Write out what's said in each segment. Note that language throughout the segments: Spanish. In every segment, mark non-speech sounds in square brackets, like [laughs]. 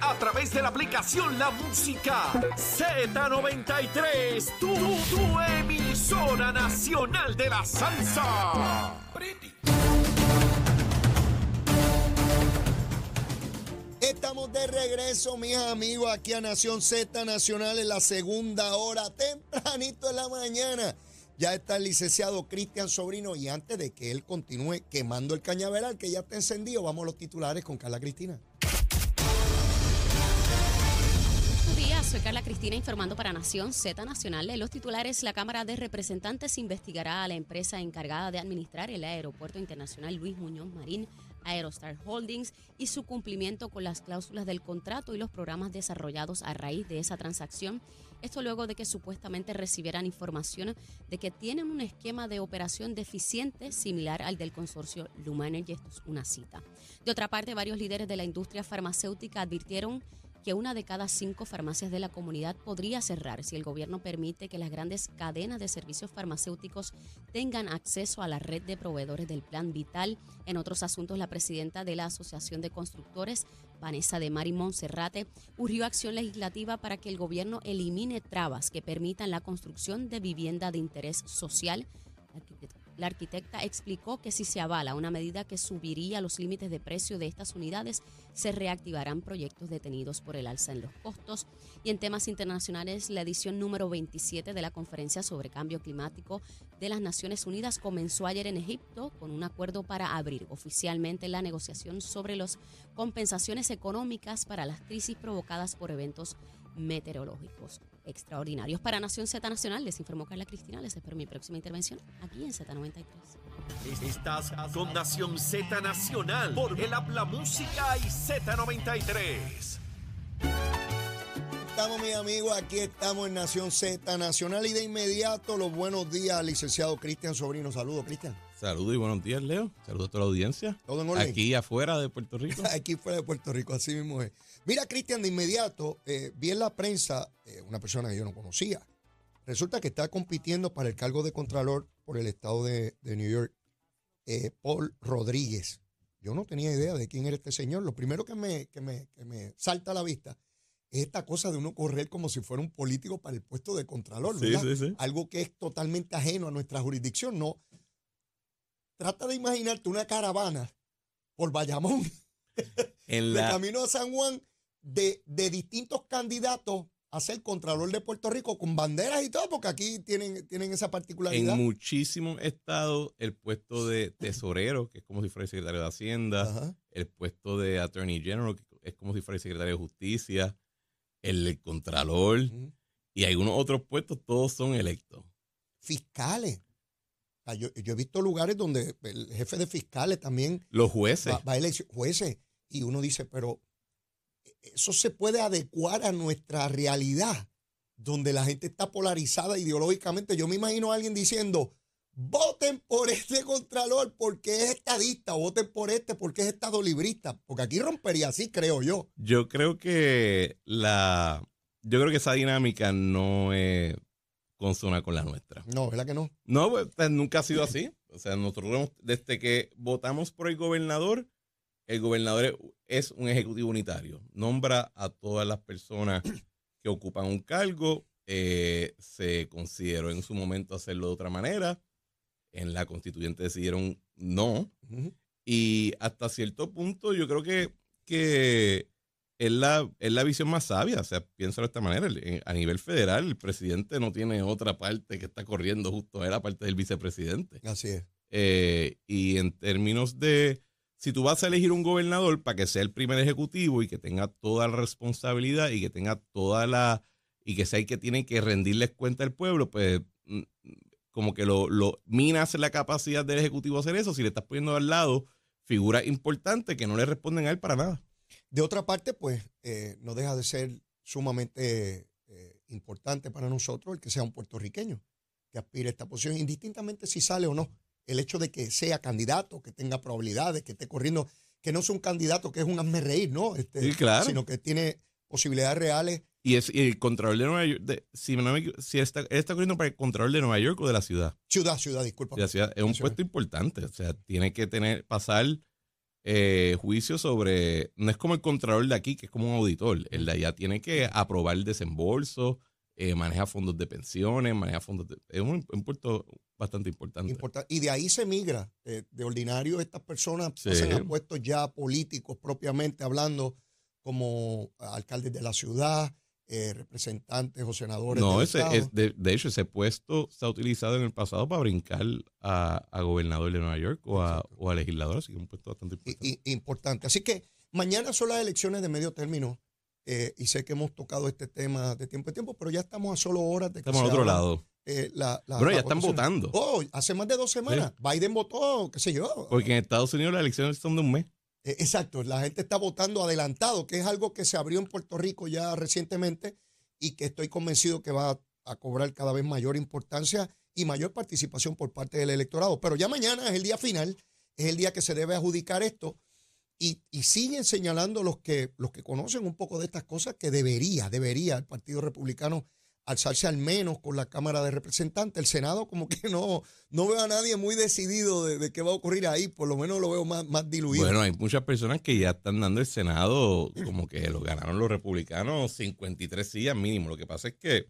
a través de la aplicación La Música Z93, tu, tu emisora nacional de la salsa. Estamos de regreso, mis amigos, aquí a Nación Z Nacional en la segunda hora, tempranito en la mañana. Ya está el licenciado Cristian Sobrino y antes de que él continúe quemando el cañaveral que ya está encendido, vamos a los titulares con Carla Cristina. Soy Carla Cristina informando para Nación Z Nacional. En los titulares, la Cámara de Representantes investigará a la empresa encargada de administrar el Aeropuerto Internacional Luis Muñoz Marín Aerostar Holdings y su cumplimiento con las cláusulas del contrato y los programas desarrollados a raíz de esa transacción. Esto luego de que supuestamente recibieran información de que tienen un esquema de operación deficiente similar al del consorcio Luma Energy. Esto es una cita. De otra parte, varios líderes de la industria farmacéutica advirtieron que una de cada cinco farmacias de la comunidad podría cerrar si el gobierno permite que las grandes cadenas de servicios farmacéuticos tengan acceso a la red de proveedores del Plan Vital. En otros asuntos, la presidenta de la Asociación de Constructores, Vanessa de Mari Monserrate, urgió acción legislativa para que el gobierno elimine trabas que permitan la construcción de vivienda de interés social la arquitecta explicó que si se avala una medida que subiría los límites de precio de estas unidades, se reactivarán proyectos detenidos por el alza en los costos. Y en temas internacionales, la edición número 27 de la Conferencia sobre Cambio Climático de las Naciones Unidas comenzó ayer en Egipto con un acuerdo para abrir oficialmente la negociación sobre las compensaciones económicas para las crisis provocadas por eventos meteorológicos extraordinarios. Para Nación Z Nacional, les informó Carla Cristina. Les espero mi próxima intervención aquí en Z93. Estás con Nación Z Nacional por el Habla Música y Z93. Estamos, mis amigos, aquí estamos en Nación Z Nacional y de inmediato los buenos días al licenciado Cristian Sobrino. Saludos, Cristian. Saludos y buenos días, Leo. Saludos a toda la audiencia. ¿Todo en orden? Aquí afuera de Puerto Rico. [laughs] aquí fuera de Puerto Rico, así mismo es. Mira, Cristian, de inmediato, eh, vi en la prensa eh, una persona que yo no conocía. Resulta que está compitiendo para el cargo de Contralor por el estado de, New York, eh, Paul Rodríguez. Yo no tenía idea de quién era este señor. Lo primero que me, que me, salta a la vista es esta cosa de uno correr como si fuera un político para el puesto de Contralor, ¿verdad? Sí, sí, sí. Algo que es totalmente ajeno a nuestra jurisdicción. No. Trata de imaginarte una caravana por Bayamón, [laughs] en de camino a San Juan, de, distintos candidatos a ser Contralor de Puerto Rico con banderas y todo, porque aquí tienen, tienen esa particularidad. En muchísimos estados, el puesto de tesorero, que es como si fuera el secretario de Hacienda, el puesto de Attorney General, que es como si fuera el secretario de Justicia, el, Contralor, y algunos otros puestos, todos son electos. Fiscales. Yo, he visto lugares donde el jefe de fiscales también. Los jueces. Va, a jueces. Y uno dice, pero eso se puede adecuar a nuestra realidad, donde la gente está polarizada ideológicamente. Yo me imagino a alguien diciendo, voten por este contralor porque es estadista, voten por este porque es estadolibrista, porque aquí rompería así, creo yo. Yo creo que la, yo creo que esa dinámica no es consona con la nuestra. No, ¿verdad que no? No, pues, pues, nunca ha sido así. O sea, nosotros desde que votamos por el gobernador, el gobernador es un ejecutivo unitario. Nombra a todas las personas que ocupan un cargo. Eh, se consideró en su momento hacerlo de otra manera. En la constituyente decidieron no. Y hasta cierto punto yo creo que, que es, la, es la visión más sabia. O sea, piénsalo de esta manera. A nivel federal, el presidente no tiene otra parte que está corriendo justo a la parte del vicepresidente. Así es. Eh, y en términos de si tú vas a elegir un gobernador para que sea el primer ejecutivo y que tenga toda la responsabilidad y que tenga toda la y que sea el que tiene que rendirles cuenta al pueblo, pues mm, como que lo, lo minas la capacidad del ejecutivo hacer eso si le estás poniendo al lado figuras importantes que no le responden a él para nada. De otra parte, pues eh, no deja de ser sumamente eh, importante para nosotros el que sea un puertorriqueño que aspire a esta posición, indistintamente si sale o no el hecho de que sea candidato, que tenga probabilidades, que esté corriendo, que no sea un candidato que es un hazme reír, ¿no? Este, sí, claro. Sino que tiene posibilidades reales. Y, es, el Contralor de Nueva York, si, no si está, está corriendo para el Contralor de Nueva York o de la ciudad. Ciudad, ciudad, disculpa. La ciudad es un puesto importante, o sea, tiene que tener, pasar eh, juicio sobre, no es como el contralor de aquí, que es como un auditor, el de allá tiene que aprobar el desembolso, eh, maneja fondos de pensiones, maneja fondos de... Es un impuesto bastante importante. y de ahí se migra. Eh, de ordinario estas personas se pasan puestos ya políticos propiamente hablando como alcaldes de la ciudad, eh, representantes o senadores. No, ese, es, de, hecho, ese puesto se ha utilizado en el pasado para brincar a, gobernador de Nueva York o a, o a, legislador, así que es un puesto bastante importante. importante. Así que mañana son las elecciones de medio término eh, y sé que hemos tocado este tema de tiempo en tiempo, pero ya estamos a solo horas de que Estamos al otro lado. Eh, la, bueno, ya están votando. Oh, hace más de dos semanas. Biden votó, qué sé yo. Porque en Estados Unidos las elecciones son de un mes. Eh, exacto, la gente está votando adelantado, que es algo que se abrió en Puerto Rico ya recientemente y que estoy convencido que va a, cobrar cada vez mayor importancia y mayor participación por parte del electorado. Pero ya mañana es el día final, es el día que se debe adjudicar esto y, y siguen señalando los que, los que conocen un poco de estas cosas que debería, debería el Partido Republicano alzarse al menos con la Cámara de Representantes. El Senado como que no, no veo a nadie muy decidido de, qué va a ocurrir ahí, por lo menos lo veo más, más diluido. Bueno, hay muchas personas que ya están dando el Senado como que lo ganaron los republicanos 53 sillas mínimo. Lo que pasa es que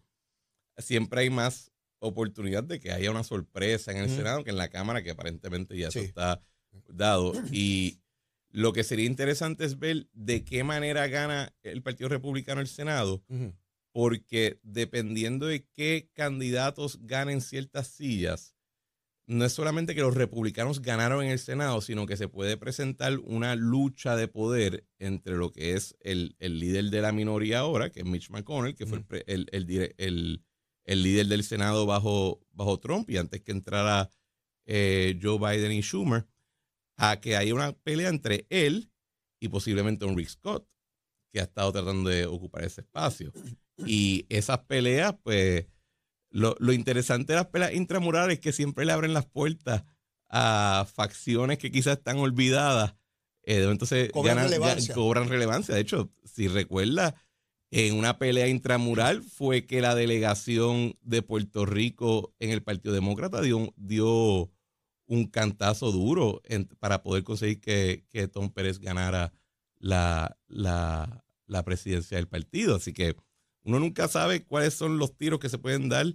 siempre hay más oportunidad de que haya una sorpresa en el Senado que en la Cámara, que aparentemente ya eso está dado. Y lo que sería interesante es ver de qué manera gana el Partido Republicano el Senado porque dependiendo de qué candidatos ganen ciertas sillas, no es solamente que los republicanos ganaron en el Senado, sino que se puede presentar una lucha de poder entre lo que es el, líder de la minoría ahora, que es Mitch McConnell, que fue el, el, líder del Senado bajo, bajo Trump, y antes que entrara eh, Joe Biden y Schumer, a que haya una pelea entre él y posiblemente un Rick Scott, que ha estado tratando de ocupar ese espacio. Y esas peleas, pues, lo, interesante de las peleas intramurales es que siempre le abren las puertas a facciones que quizás están olvidadas. Eh, entonces cobran, relevancia. cobran relevancia. De hecho, si recuerda, en una pelea intramural fue que la delegación de Puerto Rico en el Partido Demócrata dio, dio un cantazo duro para poder conseguir que, Tom Pérez ganara la, la, la presidencia del partido. Así que uno nunca sabe cuáles son los tiros que se pueden dar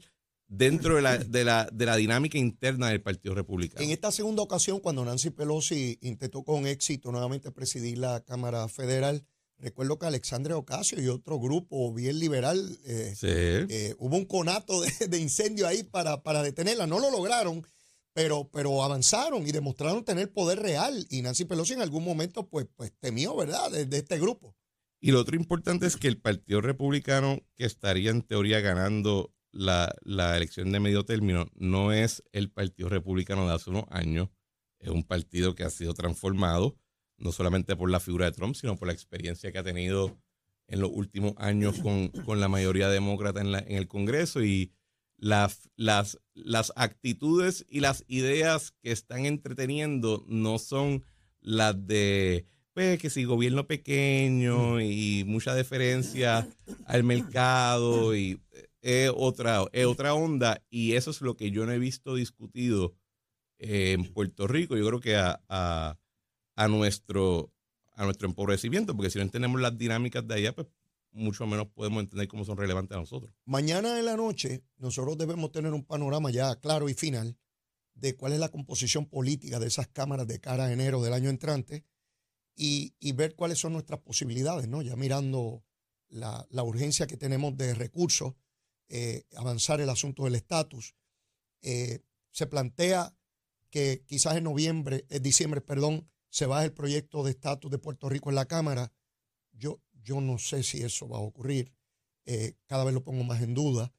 dentro de la, de la, de la dinámica interna del Partido Republicano. En esta segunda ocasión, cuando Nancy Pelosi intentó con éxito nuevamente presidir la Cámara Federal, recuerdo que Alexandre Ocasio y otro grupo bien liberal, eh, eh, hubo un conato de, incendio ahí para, para, detenerla. No lo lograron, pero, pero avanzaron y demostraron tener poder real. Y Nancy Pelosi en algún momento pues, pues temió, ¿verdad?, de este grupo. Y lo otro importante es que el Partido Republicano, que estaría en teoría ganando la, elección de medio término, no es el Partido Republicano de hace unos años. Es un partido que ha sido transformado, no solamente por la figura de Trump, sino por la experiencia que ha tenido en los últimos años con, la mayoría demócrata en, en el Congreso y las, las, las actitudes y las ideas que están entreteniendo no son las de pues que si gobierno pequeño y mucha deferencia al mercado y es otra, otra onda y eso es lo que yo no he visto discutido en Puerto Rico. Yo creo que a, a, nuestro a nuestro empobrecimiento, porque si no entendemos las dinámicas de allá, pues mucho menos podemos entender cómo son relevantes a nosotros. Mañana en la noche nosotros debemos tener un panorama ya claro y final de cuál es la composición política de esas cámaras de cara a enero del año entrante y, ver cuáles son nuestras posibilidades, ¿no? Ya mirando la, urgencia que tenemos de recursos, eh, avanzar el asunto del estatus. Eh, se plantea que quizás en noviembre, en diciembre, perdón, se baje el proyecto de estatus de Puerto Rico en la Cámara. Yo, yo no sé si eso va a ocurrir. Eh, cada vez lo pongo más en duda.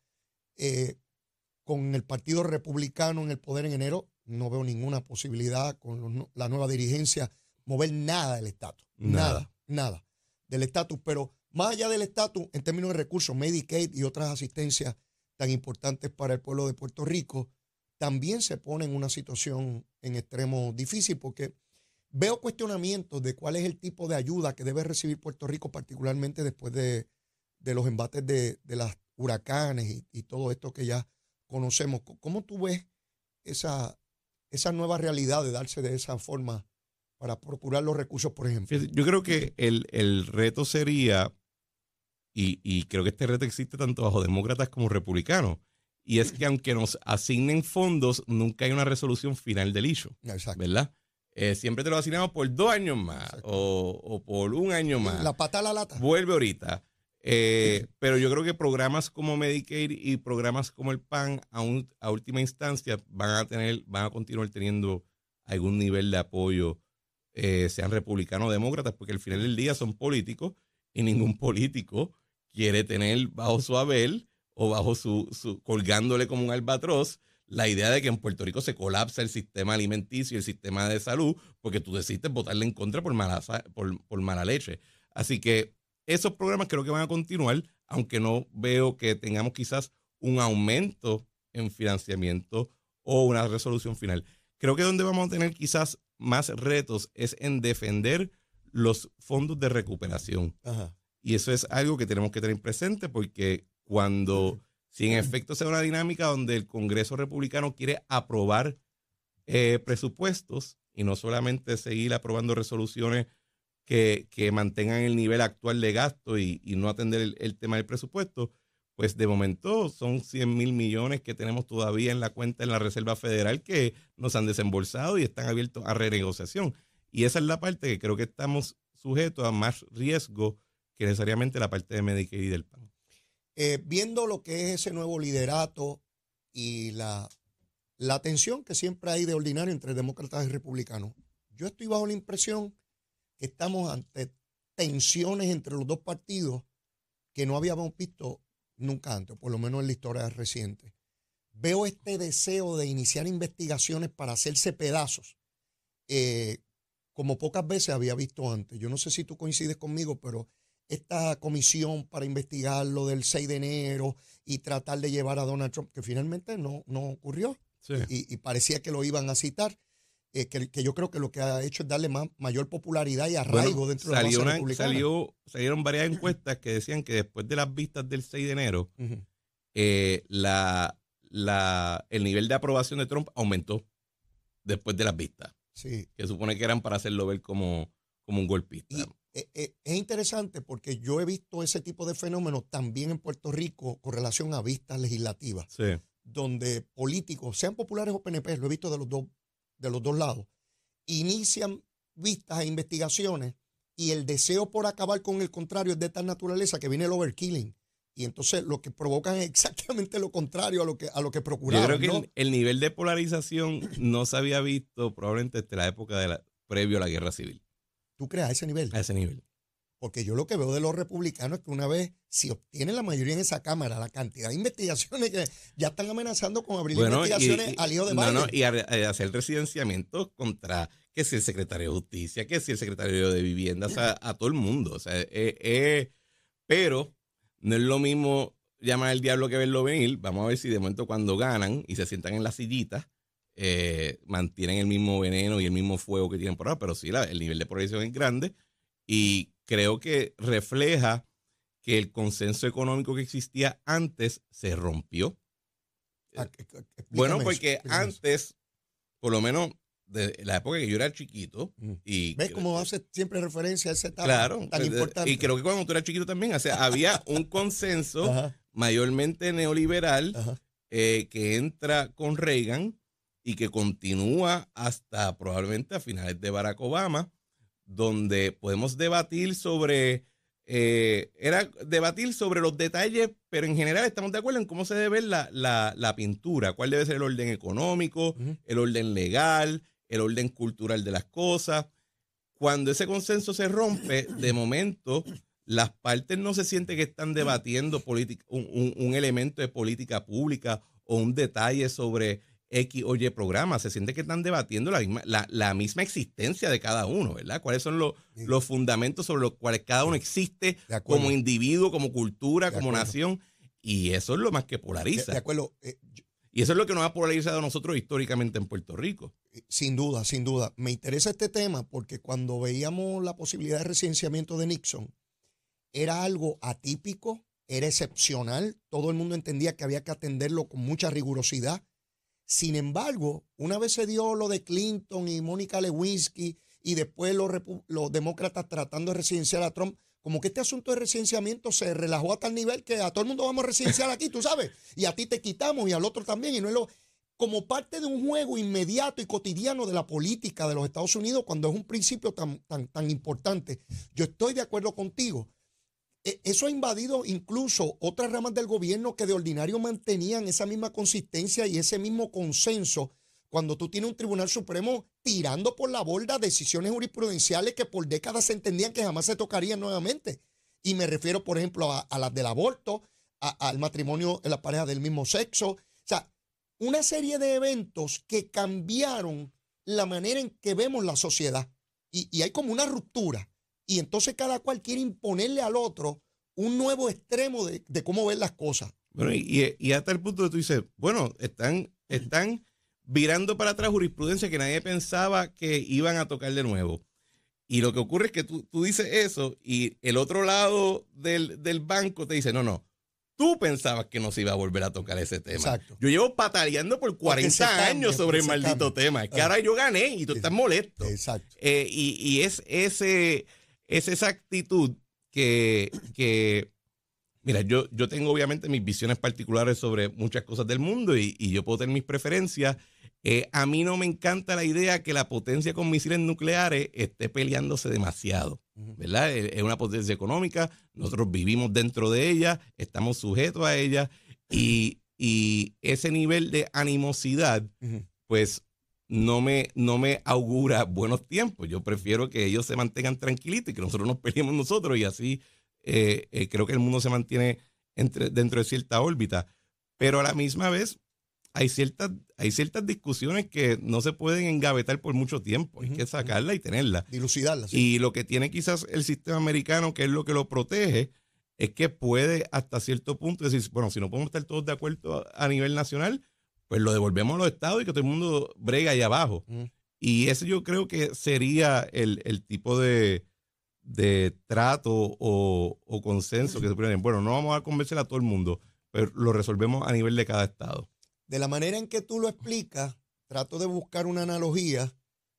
con el Partido Republicano en el poder en enero, no veo ninguna posibilidad con la nueva dirigencia mover nada del estatus. Nada. nada, del estatus. Pero más allá del estatus, en términos de recursos, Medicaid y otras asistencias tan importantes para el pueblo de Puerto Rico, también se pone en una situación en extremo difícil porque veo cuestionamientos de cuál es el tipo de ayuda que debe recibir Puerto Rico, particularmente después de, los embates de, las huracanes y, y, todo esto que ya conocemos. ¿Cómo tú ves esa, esa nueva realidad de darse de esa forma para procurar los recursos, por ejemplo? Yo creo que el, el reto sería, y, y creo que este reto existe tanto bajo demócratas como republicanos, y es que aunque nos asignen fondos, nunca hay una resolución final del issue, Exacto. ¿verdad? Eh, siempre te lo asignamos por dos años más o, o por un año más. La pata a la lata. Vuelve ahorita. Eh, pero yo creo que programas como Medicaid y programas como el PAN a, un- a última instancia van a tener, van a continuar teniendo algún nivel de apoyo, eh, sean republicanos o demócratas, porque al final del día son políticos y ningún político quiere tener bajo su haber o bajo su, su colgándole como un albatroz la idea de que en Puerto Rico se colapsa el sistema alimenticio y el sistema de salud porque tú decidiste votarle en contra por mala, por, por mala leche. Así que esos programas creo que van a continuar, aunque no veo que tengamos quizás un aumento en financiamiento o una resolución final. Creo que donde vamos a tener quizás más retos es en defender los fondos de recuperación. Ajá. Y eso es algo que tenemos que tener presente porque cuando, si en efecto sea una dinámica donde el Congreso Republicano quiere aprobar eh, presupuestos y no solamente seguir aprobando resoluciones que, que mantengan el nivel actual de gasto y, y no atender el, el tema del presupuesto, pues de momento son 100 mil millones que tenemos todavía en la cuenta en la Reserva Federal que nos han desembolsado y están abiertos a renegociación. Y esa es la parte que creo que estamos sujetos a más riesgo que necesariamente la parte de Medicaid y del PAN. Eh, viendo lo que es ese nuevo liderato y la, la tensión que siempre hay de ordinario entre demócratas y republicanos, yo estoy bajo la impresión que estamos ante tensiones entre los dos partidos que no habíamos visto nunca antes, por lo menos en la historia reciente. Veo este deseo de iniciar investigaciones para hacerse pedazos, eh, como pocas veces había visto antes. Yo no sé si tú coincides conmigo, pero esta comisión para investigar lo del 6 de enero y tratar de llevar a Donald Trump, que finalmente no, no ocurrió y, y parecía que lo iban a citar, eh, que, que yo creo que lo que ha hecho es darle más, mayor popularidad y arraigo Bueno, dentro de la una- republicana. salió- salieron varias encuestas que decían que después de las vistas del 6 de enero, eh, la, la, el nivel de aprobación de Trump aumentó después de las vistas, Sí. que supone que eran para hacerlo ver como, como un golpista. Y eh, es interesante porque yo he visto ese tipo de fenómenos también en Puerto Rico con relación a vistas legislativas. Sí. donde políticos, sean populares o PNP, lo he visto de los dos, de los dos lados, inician vistas e investigaciones y el deseo por acabar con el contrario es de tal naturaleza que viene el overkilling. Y entonces lo que provocan es exactamente lo contrario a lo que, a lo que Yo procuraban. creo que ¿no? el, el nivel de polarización no se había visto probablemente desde la época de la, previo a la guerra civil, Tú creas ese nivel. a ese nivel. Porque yo lo que veo de los republicanos es que una vez, si obtienen la mayoría en esa Cámara, la cantidad de investigaciones que ya están amenazando con abrir Bueno, y- investigaciones y- al hijo de no, Biden. no, y a- a hacer residenciamiento contra que si el secretario de Justicia, que si el secretario de Vivienda, o sea, a todo el mundo. O sea, eh, eh, pero no es lo mismo llamar al diablo que verlo venir. Vamos a ver si de momento cuando ganan y se sientan en las sillitas, eh, mantienen el mismo veneno y el mismo fuego que tienen por ahora. Pero sí, la- el nivel de polarización es grande y creo que refleja que el consenso económico que existía antes se rompió. Ah, explícame Bueno, porque eso. antes, por lo menos de la época que yo era chiquito, Mm. y ¿Ves cómo hace siempre referencia a esa etapa claro, tan eh, importante? y creo que cuando tú eras chiquito también, o sea, había [laughs] un consenso Ajá, mayormente neoliberal eh, que entra con Reagan y que continúa hasta probablemente a finales de Barack Obama, donde podemos debatir sobre, eh, era debatir sobre los detalles, pero en general estamos de acuerdo en cómo se debe ver la, la, la pintura, cuál debe ser el orden económico, el orden legal, el orden cultural de las cosas. Cuando ese consenso se rompe, de momento las partes no se sienten que están debatiendo un, un- un elemento de política pública o un detalle sobre X o Y programa, se siente que están debatiendo la misma, la, la misma existencia de cada uno, ¿verdad? ¿Cuáles son los, Sí. los fundamentos sobre los cuales cada uno existe como individuo, como cultura, como nación? Y eso es lo más que De, polariza. de acuerdo, eh, yo- Y eso es lo que nos ha polarizado a nosotros históricamente en Puerto Rico. sin duda, sin duda. Me interesa este tema porque cuando veíamos la posibilidad de residenciamiento de Nixon, era algo atípico, era excepcional, todo el mundo entendía que había que atenderlo con mucha rigurosidad. Sin embargo, una vez se dio lo de Clinton y Mónica Lewinsky y después los, los demócratas tratando de residenciar a Trump. Como que este asunto de residenciamiento se relajó a tal nivel que a todo el mundo vamos a residenciar aquí, tú sabes, y a ti te quitamos y al otro también, y no es lo, como parte de un juego inmediato y cotidiano de la política de los Estados Unidos cuando es un principio tan, tan, tan importante. Yo estoy de acuerdo contigo. E- Eso ha invadido incluso otras ramas del gobierno que de ordinario mantenían esa misma consistencia y ese mismo consenso cuando tú tienes un Tribunal Supremo tirando por la borda decisiones jurisprudenciales que por décadas se entendían que jamás se tocarían nuevamente. Y me refiero, por ejemplo, a, las del aborto, al matrimonio en la pareja del mismo sexo. O sea, una serie de eventos que cambiaron la manera en que vemos la sociedad. Y hay como una ruptura. Y entonces cada cual quiere imponerle al otro un nuevo extremo de, de cómo ver las cosas. Bueno, y, y- hasta el punto de tú dices, bueno, están, están virando para atrás jurisprudencia que nadie pensaba que iban a tocar de nuevo. Y lo que ocurre es que tú, tú dices eso y el otro lado del, del banco te dice, no, no, tú pensabas que no se iba a volver a tocar ese tema. Exacto. Yo llevo pataleando por 40 se cambia, años sobre el maldito cambia. tema. Es que Ah. ahora yo gané y tú estás molesto. Exacto. Eh, y, y es ese, es esa actitud que, que mira, yo, yo tengo obviamente mis visiones particulares sobre muchas cosas del mundo y, y yo puedo tener mis preferencias. Eh, a mí no me encanta la idea que la potencia con misiles nucleares esté peleándose demasiado. ¿verdad? Es una potencia económica, nosotros vivimos dentro de ella, estamos sujetos a ella y, y ese nivel de animosidad pues no me, no me augura buenos tiempos. Yo prefiero que ellos se mantengan tranquilitos y que nosotros nos peleemos nosotros y así eh, eh, creo que el mundo se mantiene entre, dentro de cierta órbita. Pero a la misma vez hay ciertas, hay ciertas discusiones que no se pueden engavetar por mucho tiempo. Hay que sacarla y tenerla. Dilucidarla. sí. Y lo que tiene quizás el sistema americano, que es lo que lo protege, es que puede hasta cierto punto decir, bueno, si no podemos estar todos de acuerdo a, a nivel nacional, pues lo devolvemos a los estados y que todo el mundo brega ahí abajo. Mm. Y ese yo creo que sería el, el tipo de, de trato o, o consenso que se puede Bueno, no vamos a convencer a todo el mundo, pero lo resolvemos a nivel de cada estado. De la manera en que tú lo explicas, trato de buscar una analogía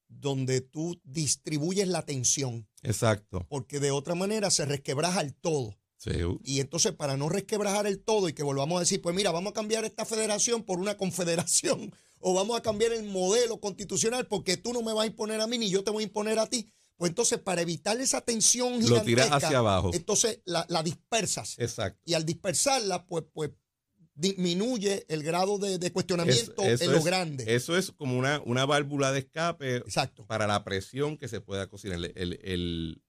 donde tú distribuyes la tensión, Exacto. porque de otra manera se resquebraja el todo. Sí. Y entonces, para no resquebrajar el todo y que volvamos a decir, pues mira, vamos a cambiar esta federación por una confederación, [laughs] o vamos a cambiar el modelo constitucional porque tú no me vas a imponer a mí ni yo te voy a imponer a ti. Pues entonces, para evitar esa tensión Lo gigantesca, tiras hacia abajo. entonces la, la dispersas. Exacto. Y al dispersarla, pues, pues disminuye el grado de, de cuestionamiento eso en lo es- grande. Eso es como una, una válvula de escape Exacto. para la presión que se pueda cocinar. El, el, el,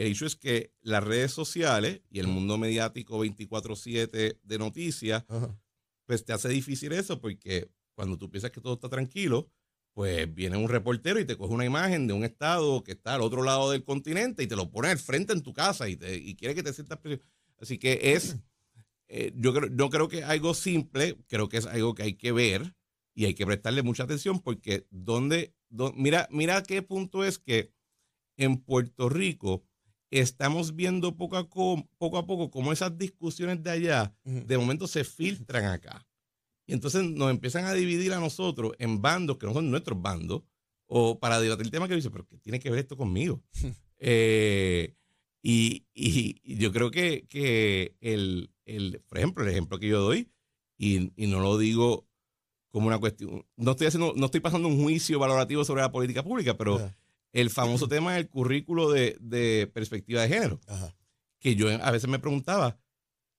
el hecho es que las redes sociales y el mundo mediático 24/7 de noticias, Ajá. pues te hace difícil eso porque cuando tú piensas que todo está tranquilo, pues viene un reportero y te coge una imagen de un estado que está al otro lado del continente y te lo pone al frente en tu casa y, te, y quiere que te sientas presión. Así que es, eh, yo, creo, yo creo que es algo simple, creo que es algo que hay que ver y hay que prestarle mucha atención porque donde, do- mira, mira qué punto es que en Puerto Rico estamos viendo poco a, co- poco a poco cómo esas discusiones de allá Ujú. de momento se filtran acá. Y entonces nos empiezan a dividir a nosotros en bandos que no son nuestros bandos, o para debatir el tema que dice, pero ¿qué tiene que ver esto conmigo? Eh, y, y- y yo creo que, que el, el, por ejemplo, el ejemplo que yo doy, y, y no lo digo como una cuestión, no estoy haciendo, no estoy pasando un juicio valorativo sobre la política pública, pero Ajá. El famoso tema del currículo de, de perspectiva de género Ajá. que yo a veces me preguntaba,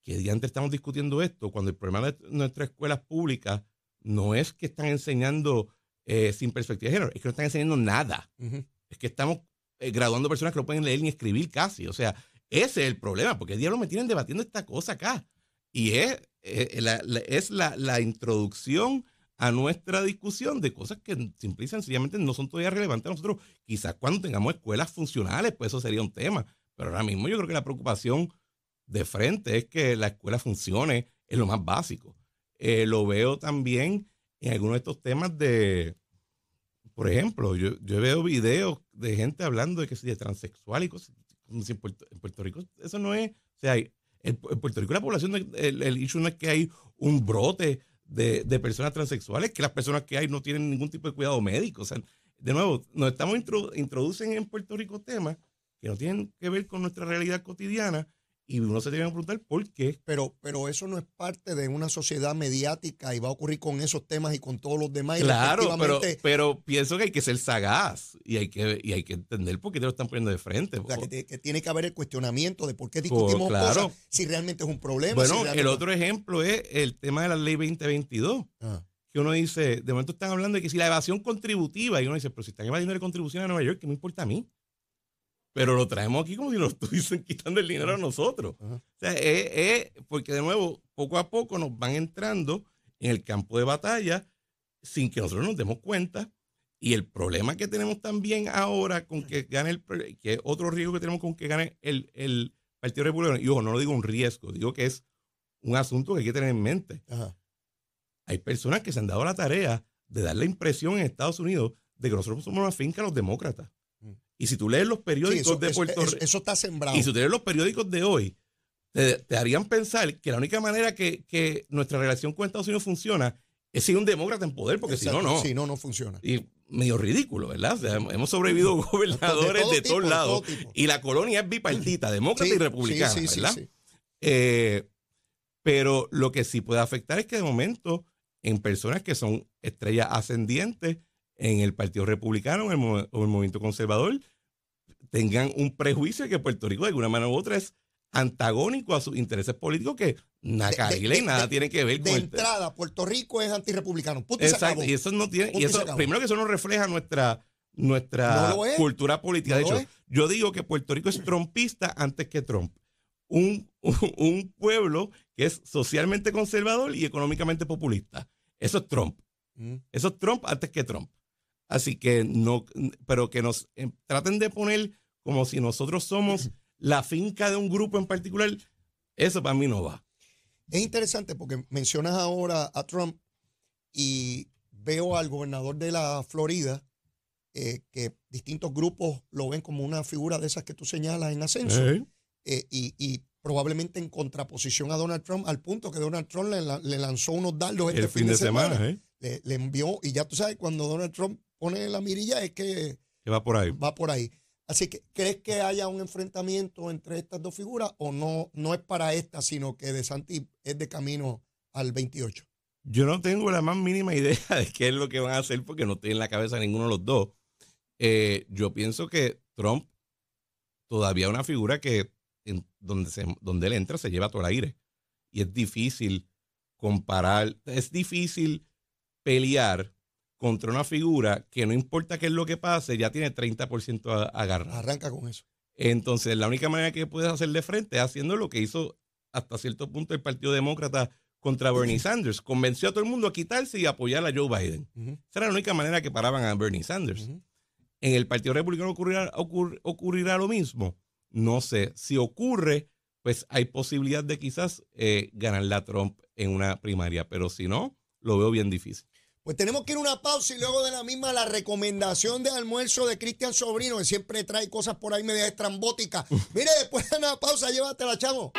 ¿qué día antes estamos discutiendo esto? Cuando el problema de nuestras escuelas públicas no es que están enseñando eh, sin perspectiva de género, es que no están enseñando nada. Es que estamos eh, graduando personas que no pueden leer ni escribir casi. O sea, ese es el problema, porque el diablo me tienen debatiendo esta cosa acá. Y es, eh, la, la- es la, la introducción a nuestra discusión de cosas que simple y sencillamente no son todavía relevantes a nosotros. Quizás cuando tengamos escuelas funcionales, pues eso sería un tema. Pero ahora mismo yo creo que la preocupación de frente es que la escuela funcione, es lo más básico. Eh, lo veo también en algunos de estos temas de, por ejemplo, yo, yo veo videos de gente hablando de que si de transexual y cosas, en Puerto, Rico eso no es, o sea, en, Puerto Rico la población, el, el issue no es que hay un brote de, personas transexuales, que las personas que hay no tienen ningún tipo de cuidado médico, o sea, de nuevo, nos estamos introdu- introducen en Puerto Rico temas que no tienen que ver con nuestra realidad cotidiana y uno se tiene que preguntar por qué. Pero, pero eso no es parte de una sociedad mediática y va a ocurrir con esos temas y con todos los demás. y Claro, pero, pero pienso que hay que ser sagaz y hay que, y hay que entender por qué te lo están poniendo de frente. o sea, que, po. te- que tiene que haber el cuestionamiento de por qué discutimos claro. cosas si realmente es un problema. Bueno, si el otro ejemplo es el tema de la ley 2022. Ah, que uno dice, de momento están hablando de que si la evasión contributiva, y uno dice, pero si están evadiendo de contribución a Nueva York, ¿qué me importa a mí? Pero lo traemos aquí como si nos [laughs] estuviesen quitando el dinero a nosotros. O sea, es, es- porque de nuevo, poco a poco nos van entrando en el campo de batalla sin que nosotros nos demos cuenta. Y el problema que tenemos también ahora con que gane el, que es otro riesgo que tenemos con que gane el, el Partido Republicano, y ojo, no lo digo un riesgo, digo que es un asunto que hay que tener en mente hay personas que se han dado la tarea de dar la impresión en Estados Unidos de que nosotros somos una finca los demócratas. Y si tú lees los Sí, periódicos eso, de Puerto Rico, eso está sembrado. y si tú lees los periódicos de hoy, te, te harían pensar que la única manera que, que nuestra relación con Estados Unidos funciona es si un demócrata en poder, porque si no, no. Si no, no funciona. Y medio ridículo, ¿verdad? O sea, hemos sobrevivido gobernadores [laughs] de, todos lados. todo. Y la colonia es bipartita, [clears throat] demócrata Sí, y republicana, sí, ¿verdad? Eh, pero lo que sí puede afectar es que de momento, en personas que son estrellas ascendientes en el Partido Republicano o en el, el Movimiento Conservador, tengan un prejuicio de que Puerto Rico de alguna manera u otra es antagónico a sus intereses políticos que nada De- de- y de- nada de- tiene que ver De con el entrada, Puerto Rico es antirrepublicano. Punto y se Exacto, acabó. y eso no tiene, y eso, primero que eso no refleja nuestra, nuestra No cultura política. No de hecho, yo digo que Puerto Rico es trompista antes que Trump. Un, un, [laughs] un pueblo que es socialmente conservador y económicamente populista. Eso es Trump. Mm. Eso es Trump antes que Trump. Así que no, pero que nos eh, traten de poner como si nosotros somos la finca de un grupo en particular, eso para mí no va. Es interesante porque mencionas ahora a Trump y veo al gobernador de la Florida eh, que distintos grupos lo ven como una figura de esas que tú señalas en ascenso Eh, eh, y, y probablemente en contraposición a Donald Trump al punto que Donald Trump le, la- le lanzó unos dardos este el fin de semana, ¿eh? Le, le envió y ya tú sabes cuando Donald Trump pone la mirilla es que que va por ahí. va por ahí. Así que, ¿crees que haya un enfrentamiento entre estas dos figuras o no, no es para esta, sino que De Santi es de camino al 28? Yo no tengo la más mínima idea de qué es lo que van a hacer porque no estoy en la cabeza ninguno de los dos. Eh, yo pienso que Trump todavía es una figura que en donde, se, donde él entra se lleva todo el aire. Y es difícil comparar, es difícil pelear contra una figura que no importa qué es lo que pase, ya tiene 30% a- agarrado. Arranca con eso. Entonces, la única manera que puedes hacerle frente es haciendo lo que hizo hasta cierto punto el Partido Demócrata contra Bernie Sanders. Convenció a todo el mundo a quitarse y apoyar a Joe Biden. Esa era la única manera que paraban a Bernie Sanders. ¿En el Partido Republicano ocurrirá, ocurr- ocurrirá lo mismo? No sé. Si ocurre, pues hay posibilidad de quizás eh, ganarle a Trump en una primaria, pero si no, lo veo bien difícil. Pues tenemos que ir a una pausa y luego de la misma la recomendación de almuerzo de Cristian Sobrino, que siempre trae cosas por ahí media estrambóticas. Mire, después de una pausa, llévatela, chamo.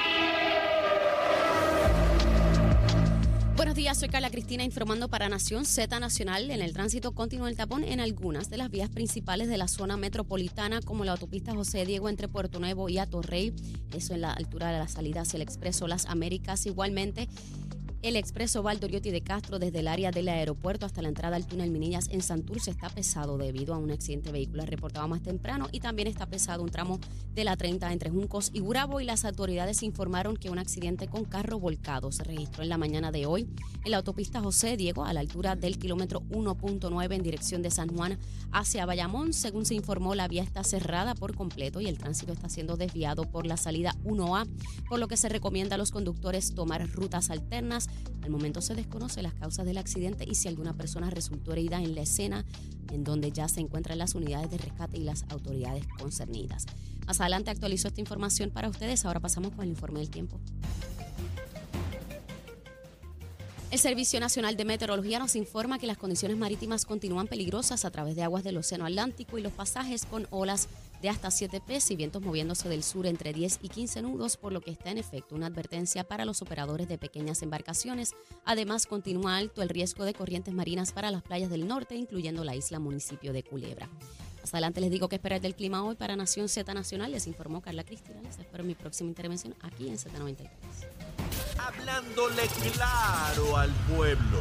Buenos días, soy Carla Cristina informando para Nación Z Nacional. En el tránsito continúa el tapón en algunas de las vías principales de la zona metropolitana, como la autopista José Diego entre Puerto Nuevo y Atorrey, eso en la altura de la salida hacia el Expreso Las Américas. Igualmente, el expreso Valdoriotti de Castro desde el área del aeropuerto hasta la entrada al túnel Minillas en Santurce está pesado debido a un accidente vehicular reportado más temprano y también está pesado un tramo de la 30 entre Juncos y Gurabo y las autoridades informaron que un accidente con carro volcado se registró en la mañana de hoy en la autopista José Diego a la altura del kilómetro 1.9 en dirección de San Juan hacia Bayamón. Según se informó, la vía está cerrada por completo y el tránsito está siendo desviado por la salida 1A, por lo que se recomienda a los conductores tomar rutas alternas. Al momento se desconoce las causas del accidente y si alguna persona resultó herida en la escena, en donde ya se encuentran las unidades de rescate y las autoridades concernidas. Más adelante actualizó esta información para ustedes. Ahora pasamos con el informe del tiempo. El Servicio Nacional de Meteorología nos informa que las condiciones marítimas continúan peligrosas a través de aguas del Océano Atlántico y los pasajes con olas de hasta 7 pies y vientos moviéndose del sur entre 10 y 15 nudos, por lo que está en efecto una advertencia para los operadores de pequeñas embarcaciones. Además, continúa alto el riesgo de corrientes marinas para las playas del norte, incluyendo la isla municipio de Culebra. Más adelante les digo qué esperar del clima hoy para Nación Z Nacional. Les informó Carla Cristina. Les espero mi próxima intervención aquí en Z93. Hablándole claro al pueblo.